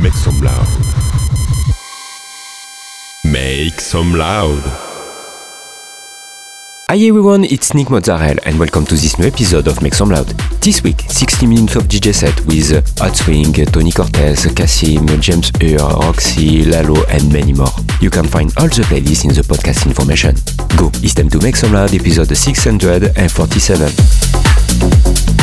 Make some loud. Make some loud. Hi everyone, it's Nick Mozzarella and welcome to this new episode of Make Some Loud. This week, 60 minutes of DJ set with Hot Swing, Tony Cortez, Cassim, James Ur, Roxy, Lalo and many more. You can find all the playlists in the podcast information. Go, it's time to Make Some Loud episode 647.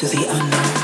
to the unknown.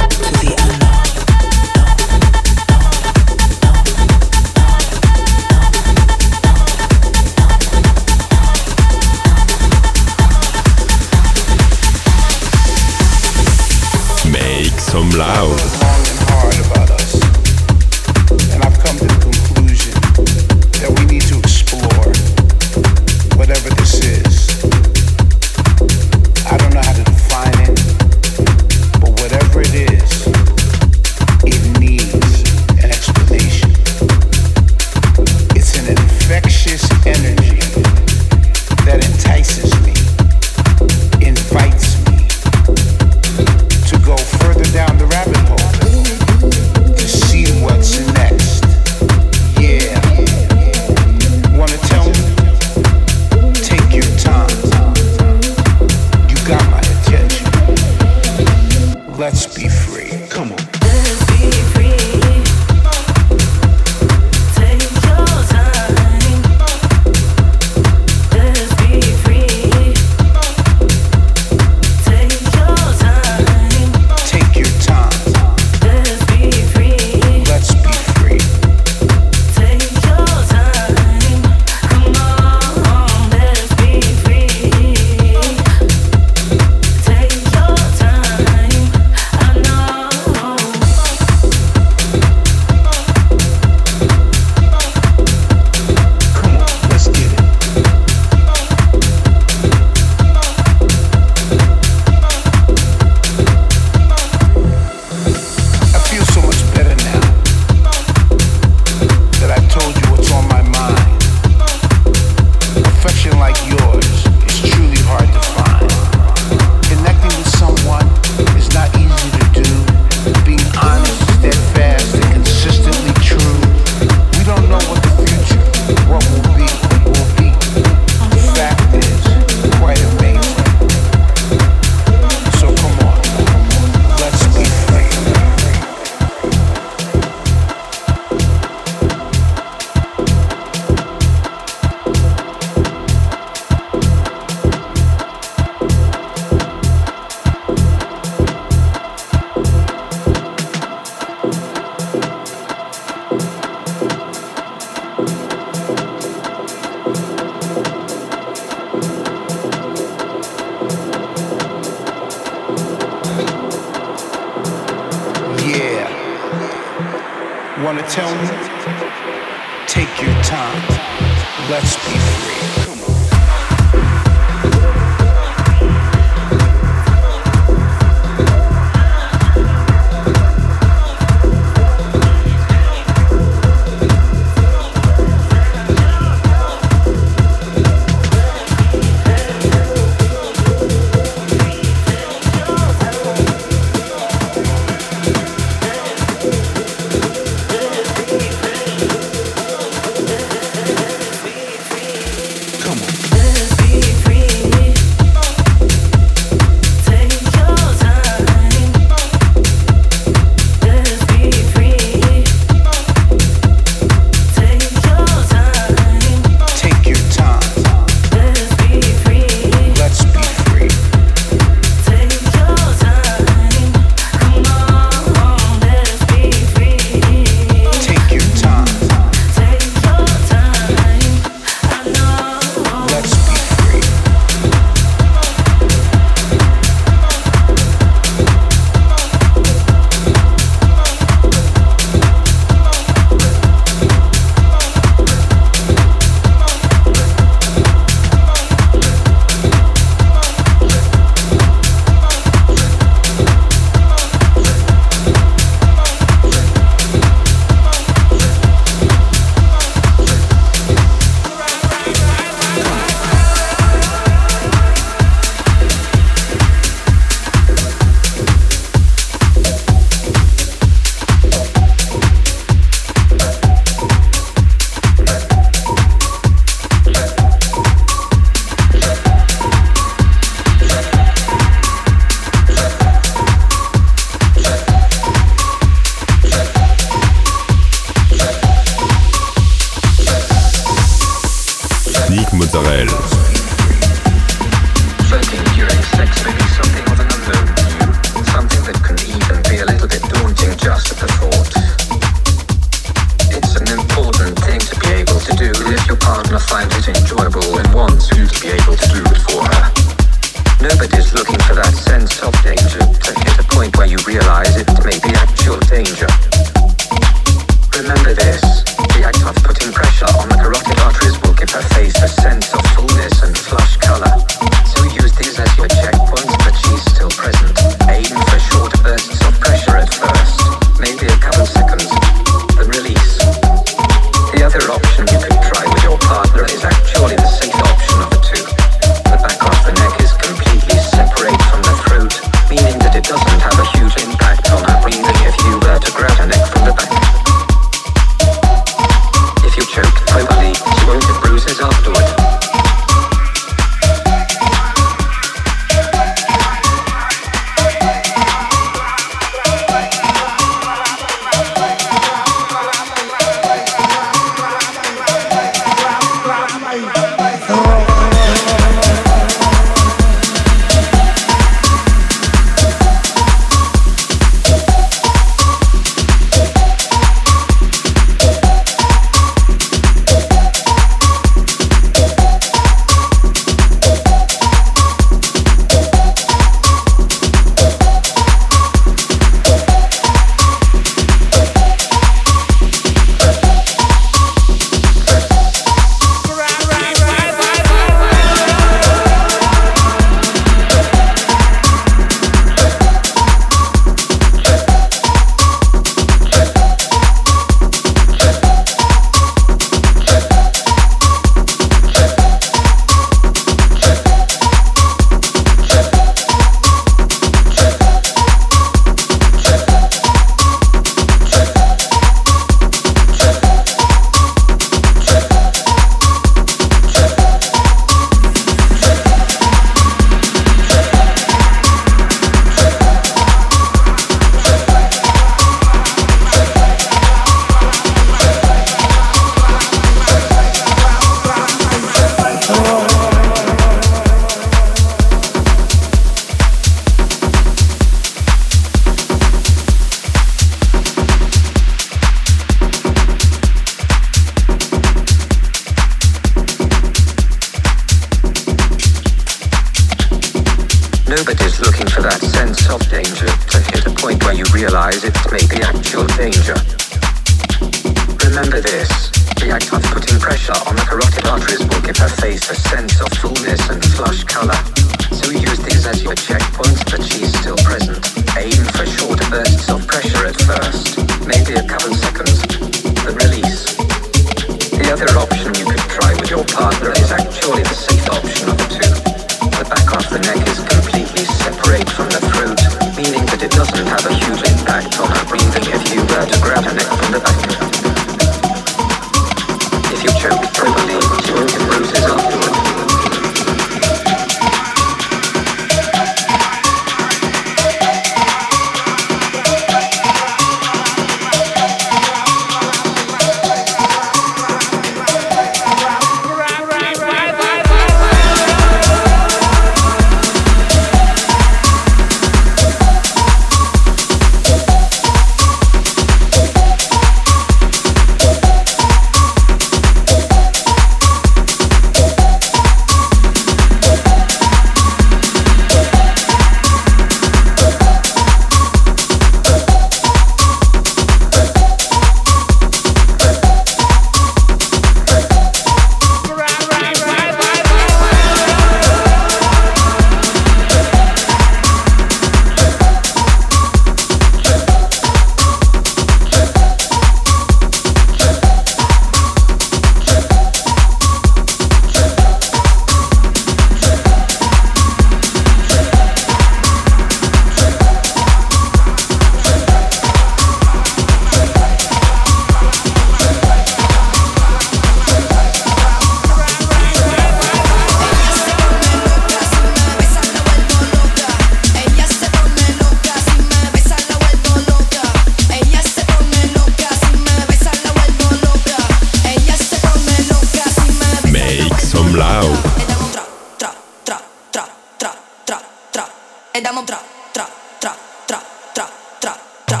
e damo tra, tra, tra, tra, tra, tra, tra.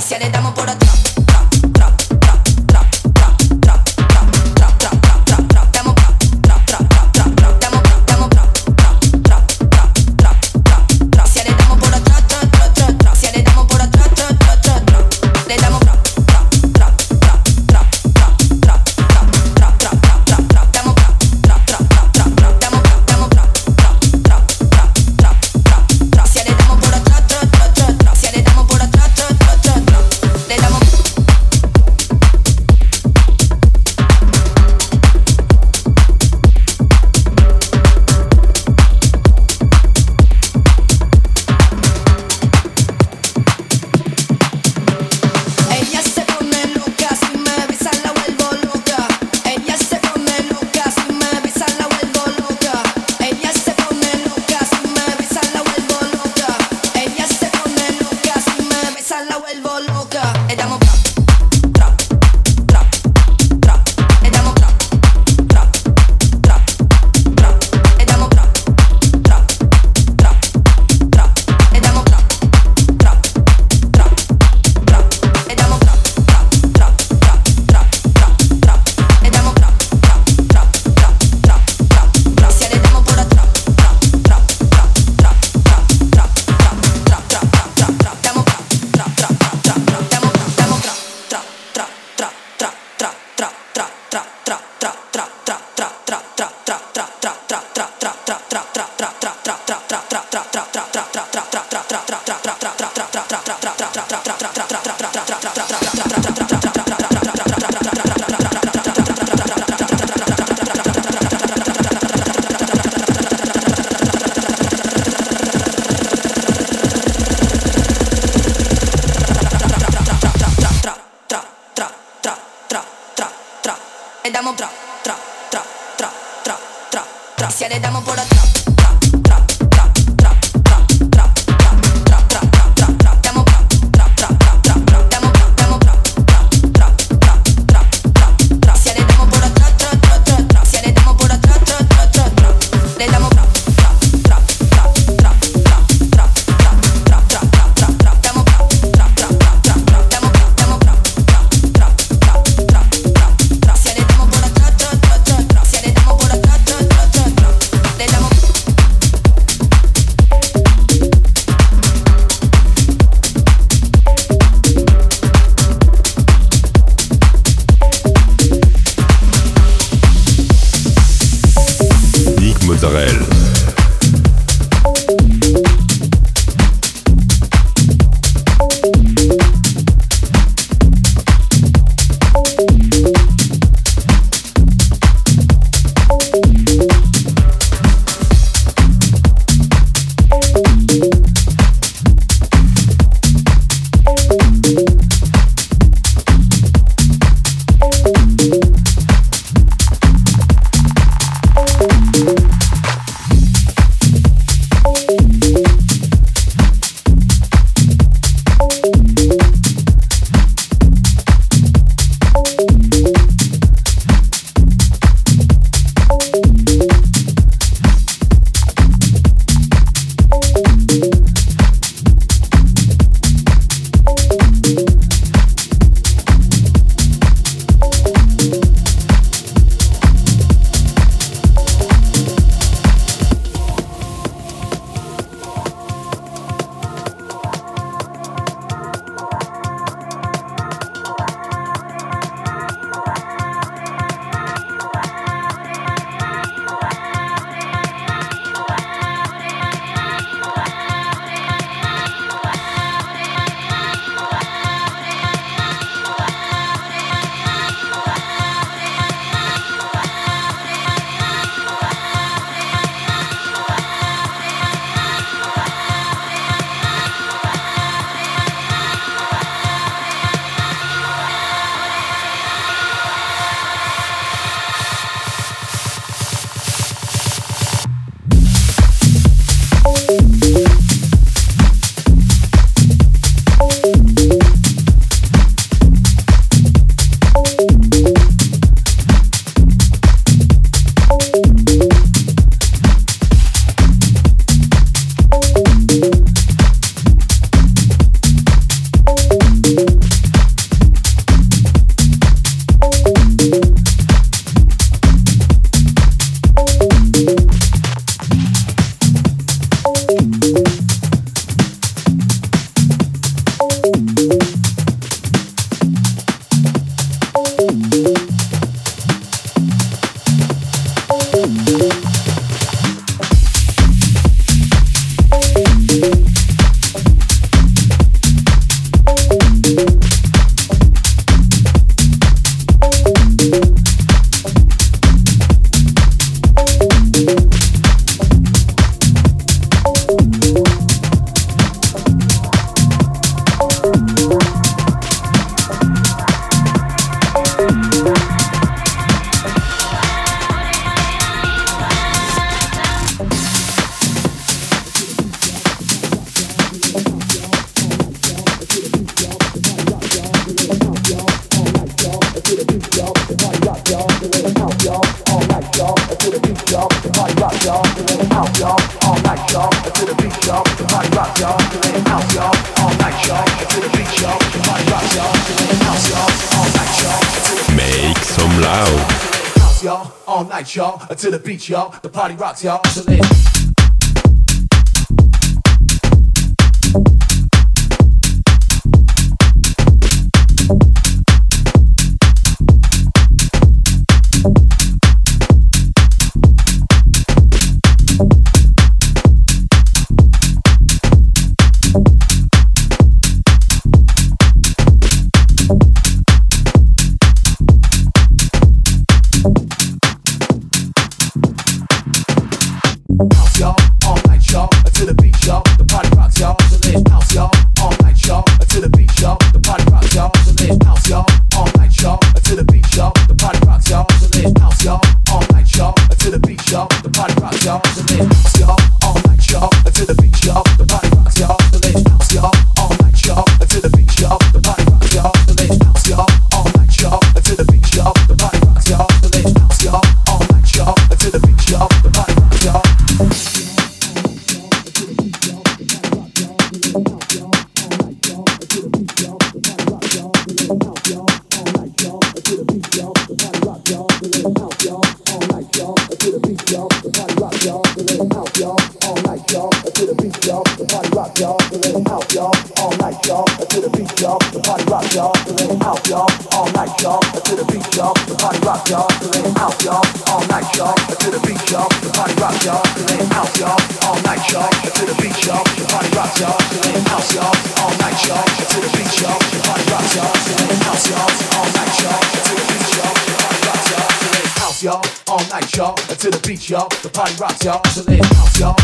Rocks, y'all. Party rock, y'all. To lay house, y'all.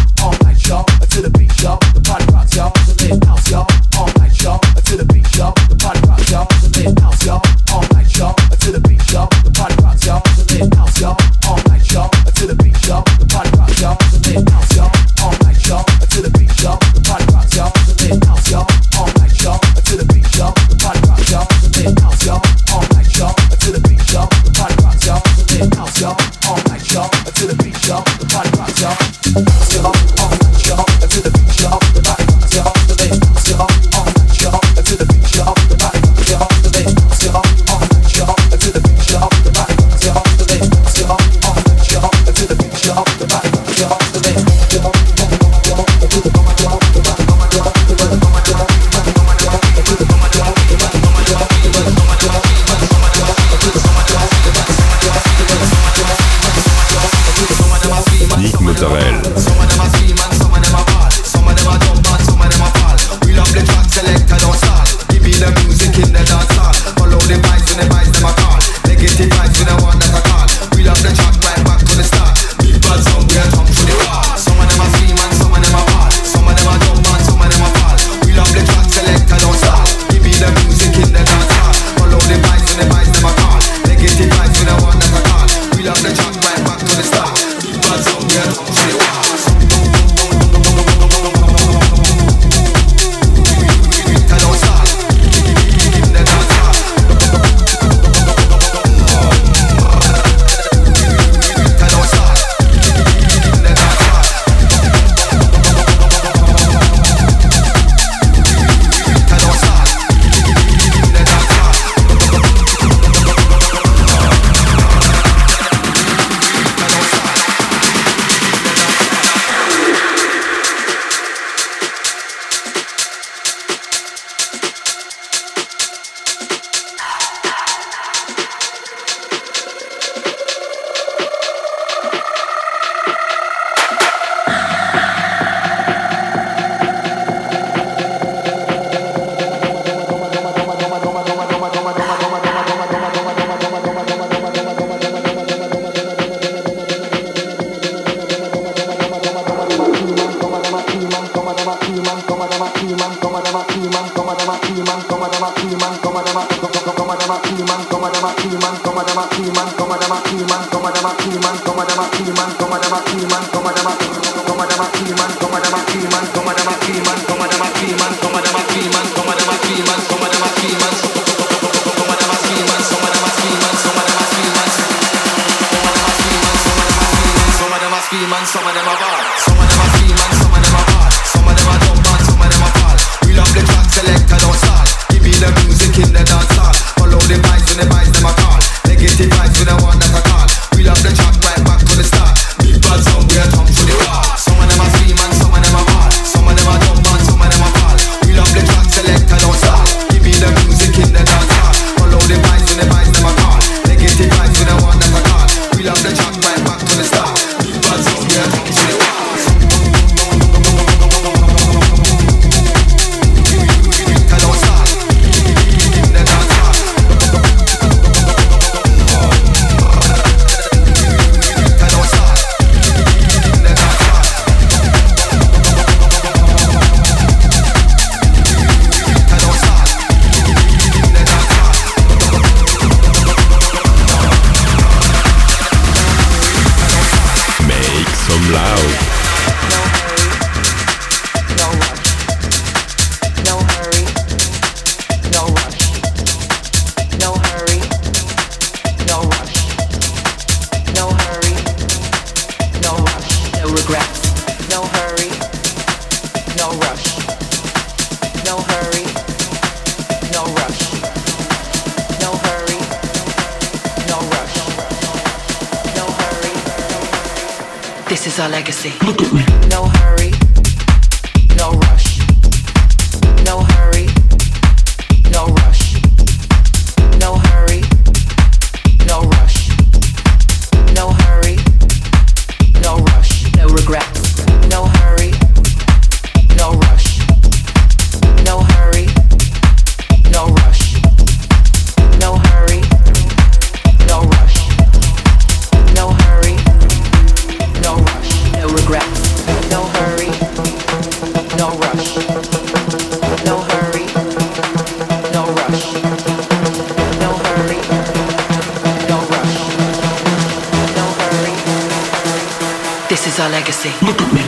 Legacy. Look at me.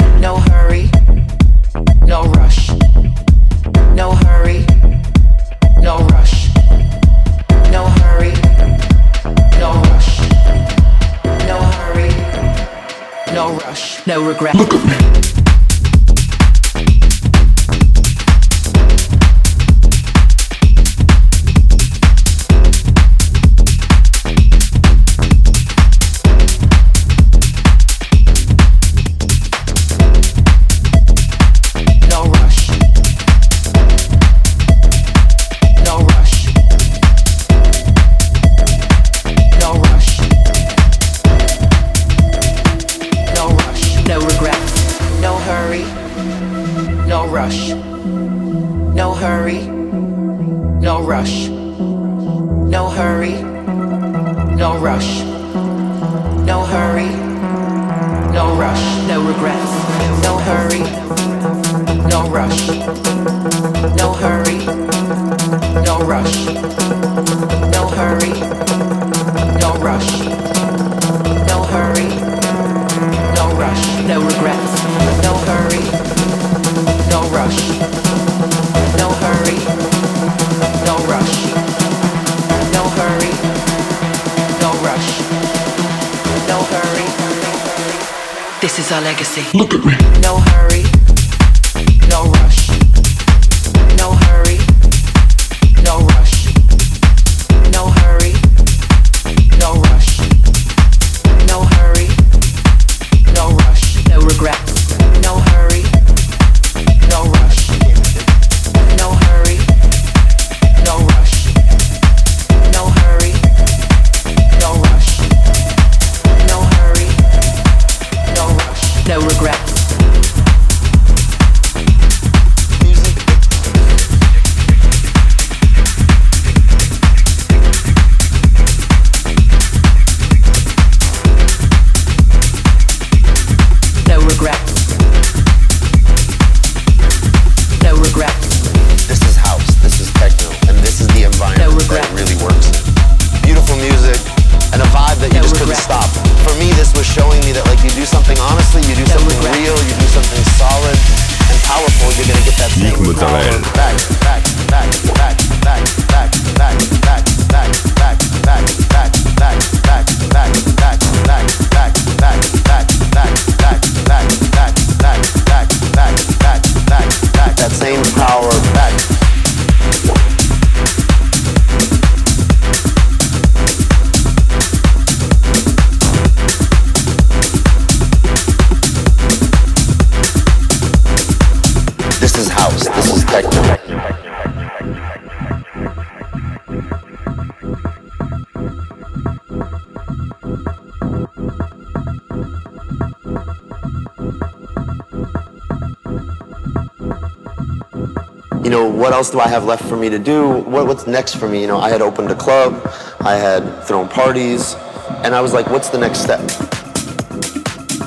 Else do I have left for me to do? What, what's next for me? You know, I had opened a club, I had thrown parties, and I was like, what's the next step?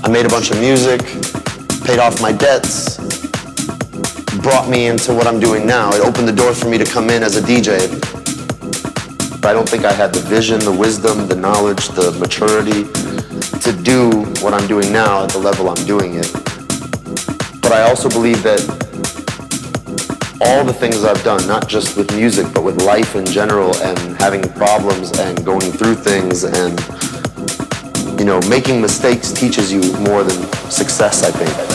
I made a bunch of music, paid off my debts, brought me into what I'm doing now. It opened the door for me to come in as a DJ. But I don't think I had the vision, the wisdom, the knowledge, the maturity to do what I'm doing now at the level I'm doing it. But I also believe that all the things I've done, not just with music, but with life in general and having problems and going through things and, you know, making mistakes teaches you more than success, I think.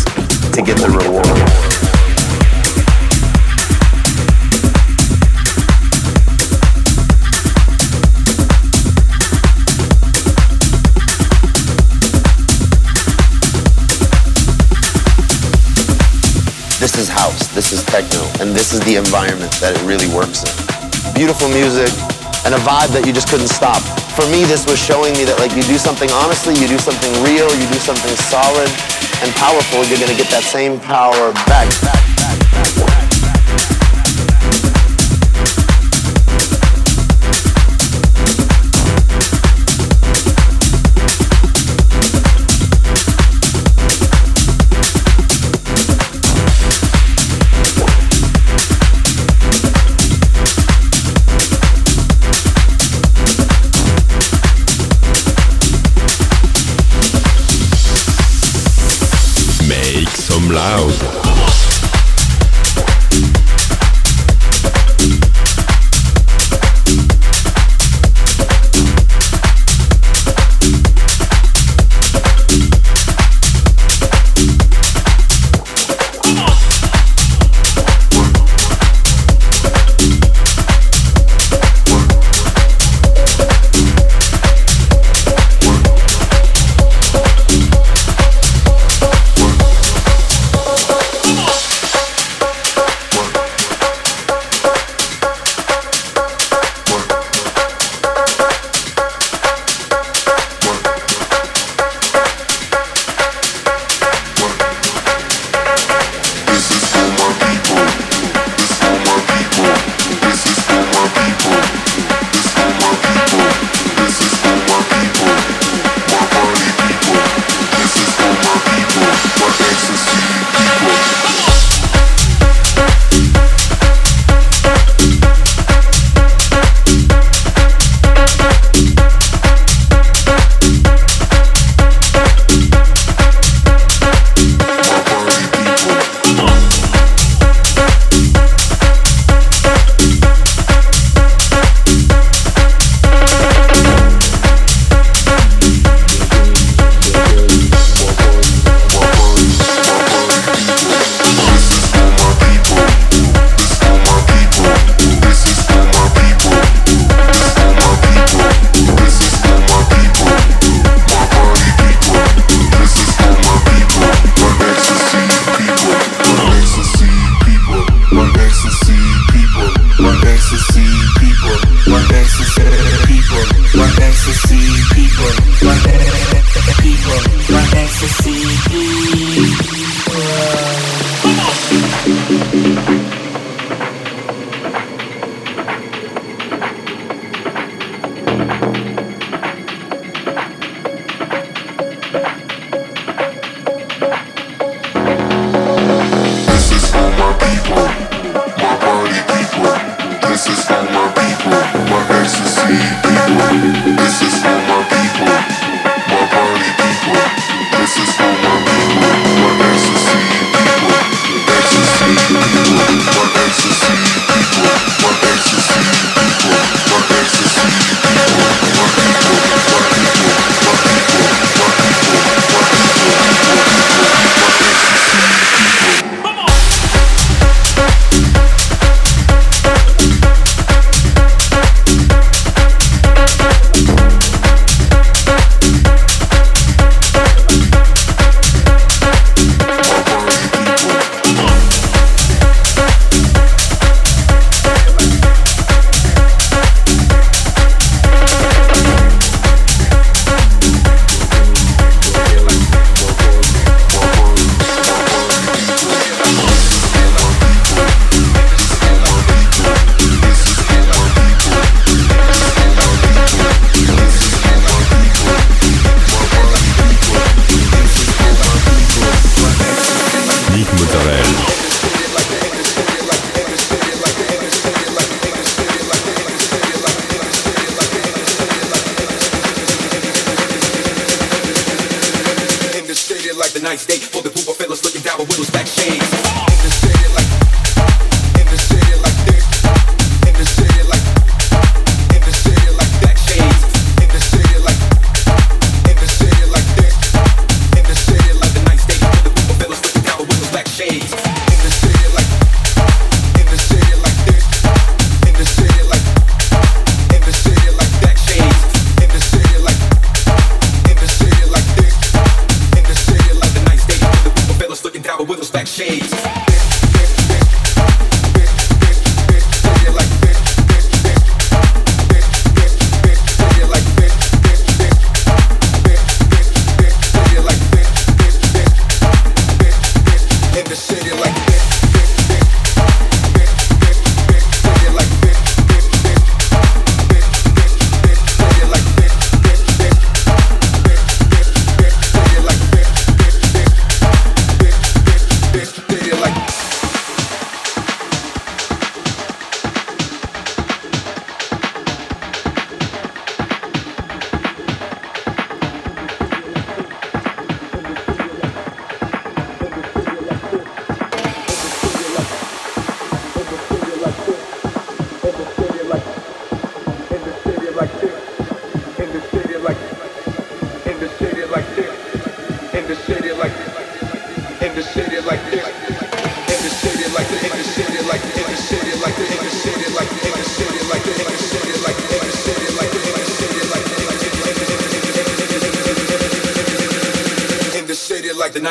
to get the reward. This is house, this is techno, and this is the environment that it really works in. Beautiful music and a vibe that you just couldn't stop. For me, this was showing me that like you do something honestly, you do something real, you do something solid and powerful, you're gonna get that same power back. back,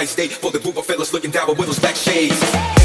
state for the group of fellas looking down with those back shades.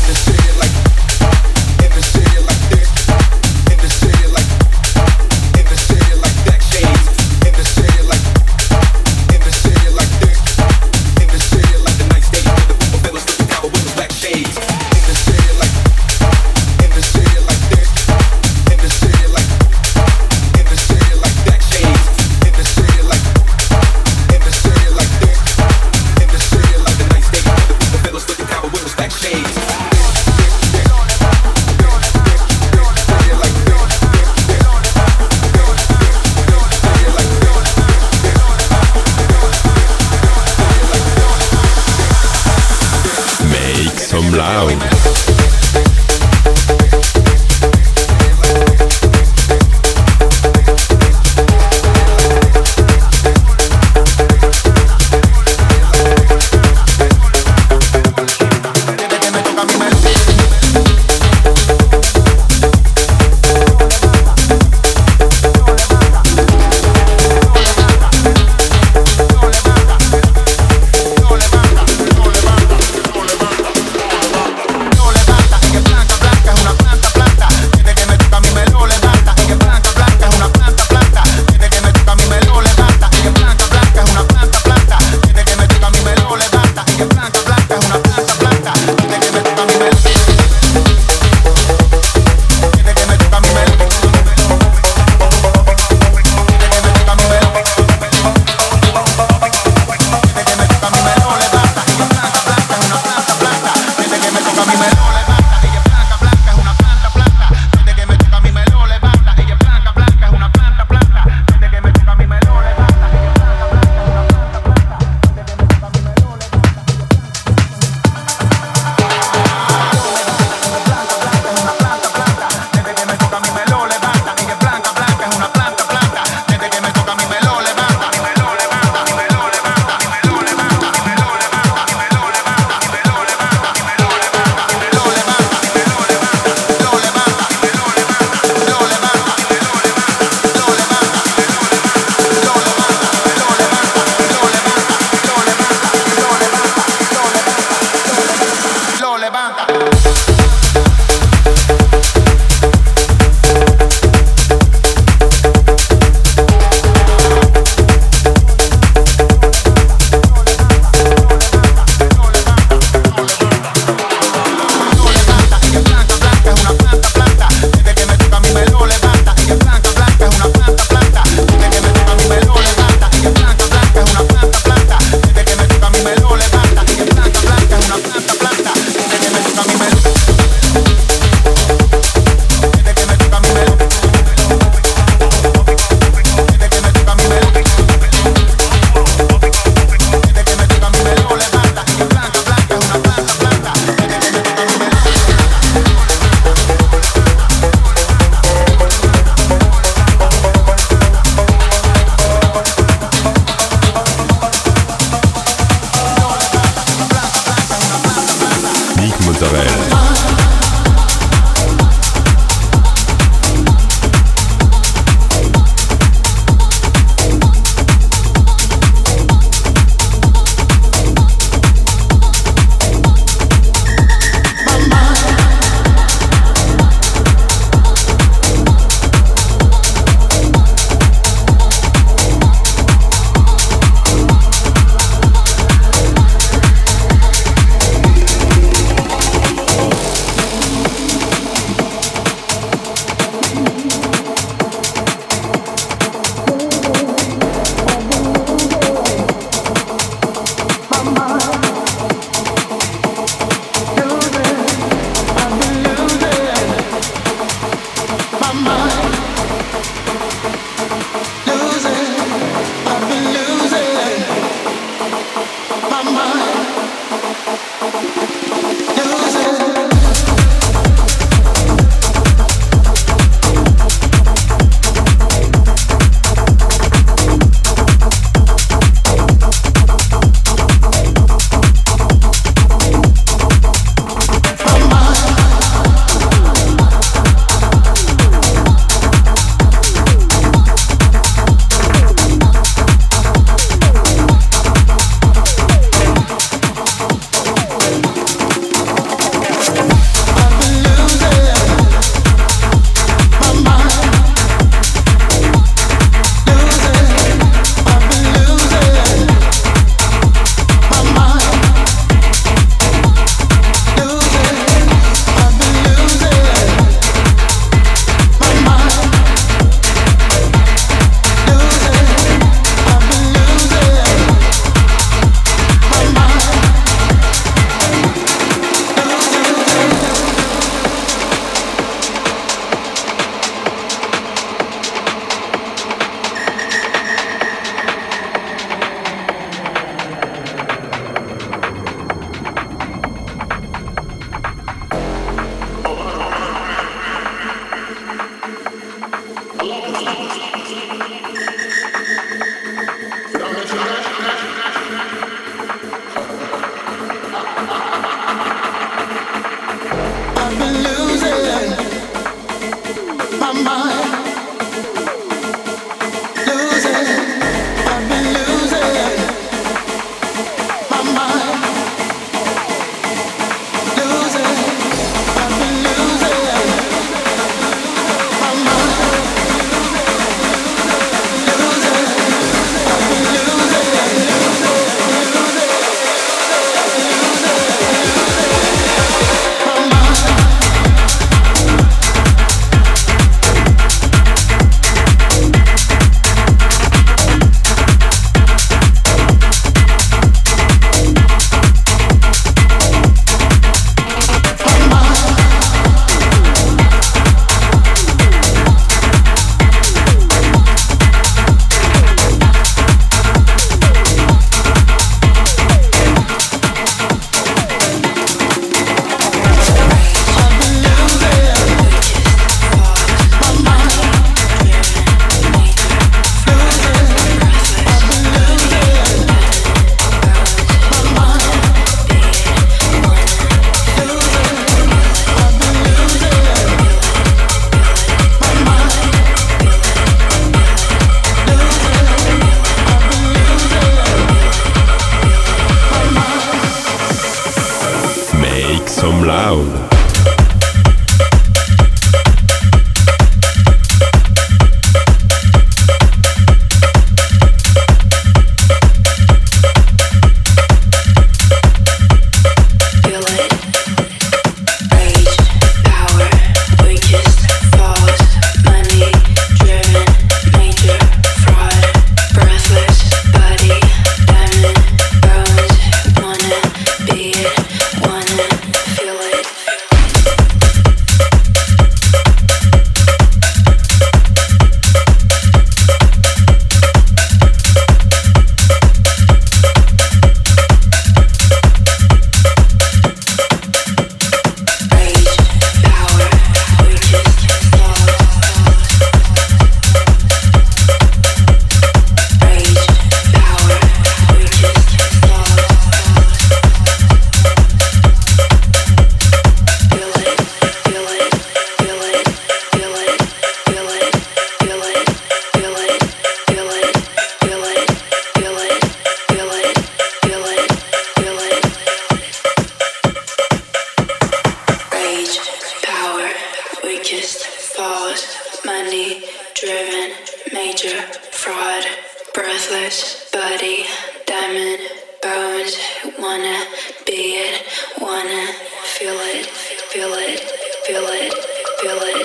breathless body, diamond bones. Wanna be it, wanna feel it, feel it, feel it, feel it.